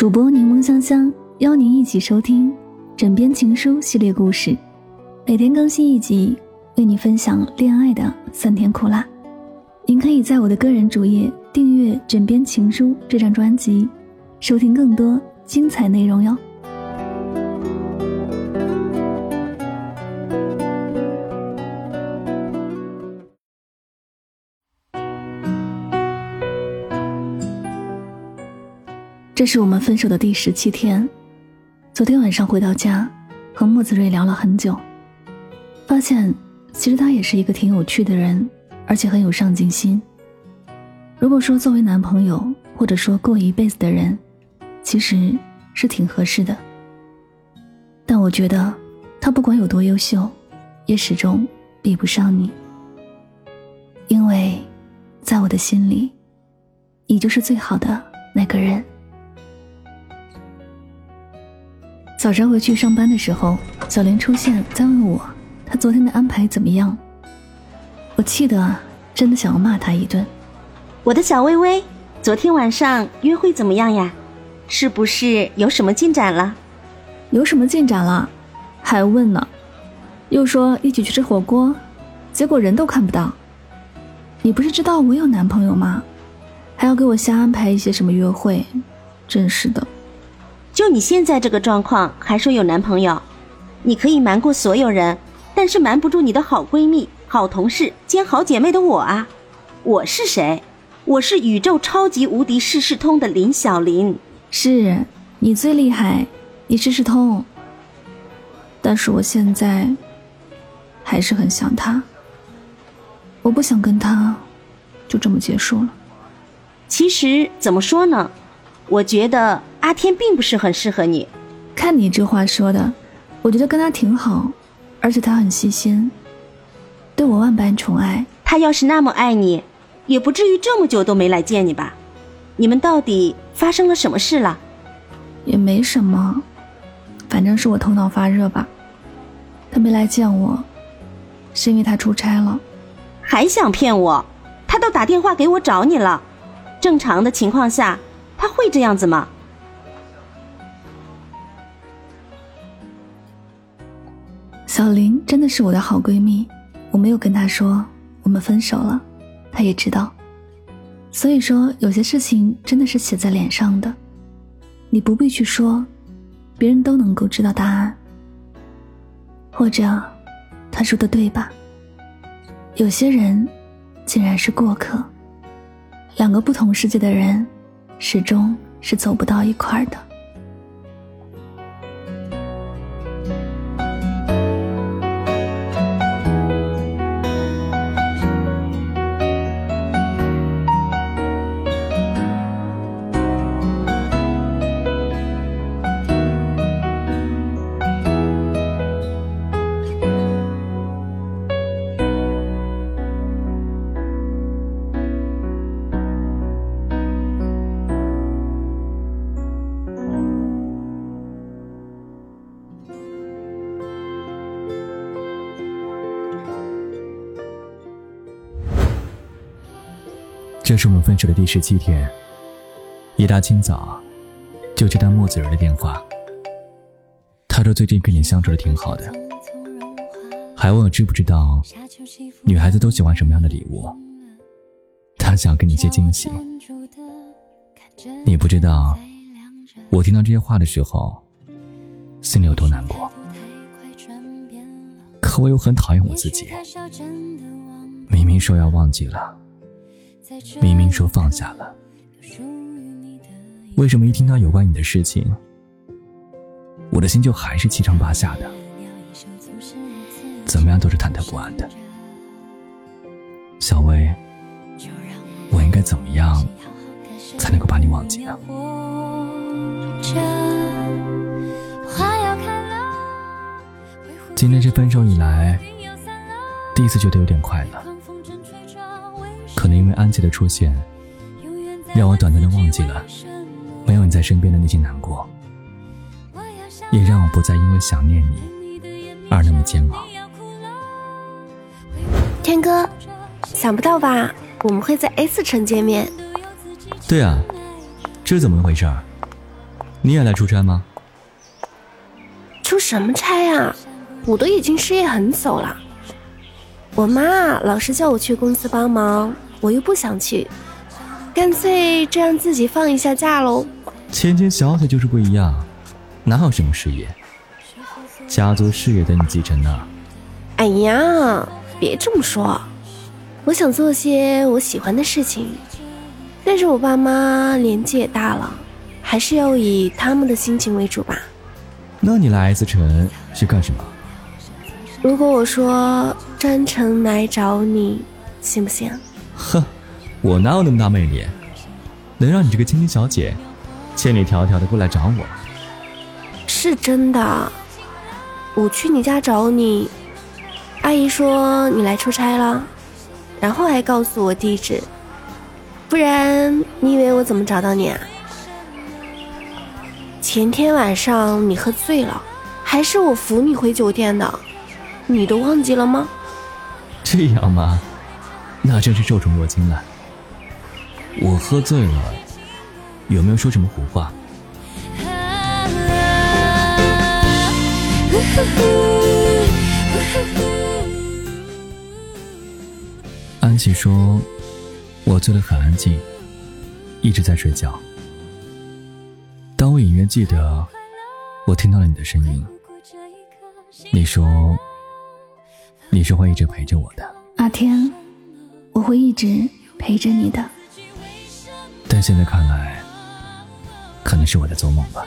主播柠檬香香邀您一起收听《枕边情书》系列故事，每天更新一集，为你分享恋爱的酸甜苦辣。您可以在我的个人主页订阅《枕边情书》这张专辑，收听更多精彩内容哟。这是我们分手的第十七天。昨天晚上回到家，和莫子睿聊了很久，发现其实他也是一个挺有趣的人，而且很有上进心。如果说作为男朋友，或者说过一辈子的人，其实是挺合适的。但我觉得他不管有多优秀，也始终比不上你，因为在我的心里，你就是最好的那个人。早上回去上班的时候，小莲出现在问我，他昨天的安排怎么样？我气得真的想要骂他一顿。我的小薇薇，昨天晚上约会怎么样呀？是不是有什么进展了？有什么进展了？还问呢？又说一起去吃火锅，结果人都看不到。你不是知道我有男朋友吗？还要给我瞎安排一些什么约会？真是的。就你现在这个状况，还说有男朋友？你可以瞒过所有人，但是瞒不住你的好闺蜜、好同事兼好姐妹的我啊！我是谁？我是宇宙超级无敌事事通的林小林。是你最厉害，你事事通。但是我现在还是很想他，我不想跟他就这么结束了。其实怎么说呢？我觉得阿天并不是很适合你。看你这话说的，我觉得跟他挺好，而且他很细心，对我万般宠爱。他要是那么爱你，也不至于这么久都没来见你吧？你们到底发生了什么事了？也没什么，反正是我头脑发热吧。他没来见我，是因为他出差了。还想骗我？他都打电话给我找你了。正常的情况下。他会这样子吗？小林真的是我的好闺蜜，我没有跟她说我们分手了，她也知道。所以说，有些事情真的是写在脸上的，你不必去说，别人都能够知道答案。或者，他说的对吧？有些人，竟然是过客，两个不同世界的人。始终是走不到一块儿的。这是我们分手的第十七天。一大清早，就接到莫子仁的电话。他说最近跟你相处的挺好的，还问我知不知道女孩子都喜欢什么样的礼物。他想给你些惊喜。你不知道，我听到这些话的时候，心里有多难过。可我又很讨厌我自己，明明说要忘记了。明明说放下了，为什么一听到有关你的事情，我的心就还是七上八下的？怎么样都是忐忑不安的。小薇，我应该怎么样才能够把你忘记呢？今天是分手以来第一次觉得有点快乐。可能因为安琪的出现，让我短暂的忘记了没有你在身边的那些难过，也让我不再因为想念你而那么煎熬。天哥，想不到吧？我们会在 A 四城见面。对啊，这是怎么回事？你也来出差吗？出什么差呀？我都已经失业很久了。我妈老是叫我去公司帮忙，我又不想去，干脆这样自己放一下假喽。千金小姐就是不一样，哪有什么事业？家族事业等你继承呢。哎呀，别这么说，我想做些我喜欢的事情，但是我爸妈年纪也大了，还是要以他们的心情为主吧。那你来 S 城是干什么？如果我说专程来找你，行不行？哼，我哪有那么大魅力，能让你这个千金小姐千里迢迢的过来找我？是真的，我去你家找你，阿姨说你来出差了，然后还告诉我地址，不然你以为我怎么找到你啊？前天晚上你喝醉了，还是我扶你回酒店的。你都忘记了吗？这样吗？那真是受宠若惊了。我喝醉了，有没有说什么胡话？安琪说：“我醉得很安静，一直在睡觉。当我隐约记得，我听到了你的声音。你说。”你是会一直陪着我的，阿天，我会一直陪着你的。但现在看来，可能是我在做梦吧。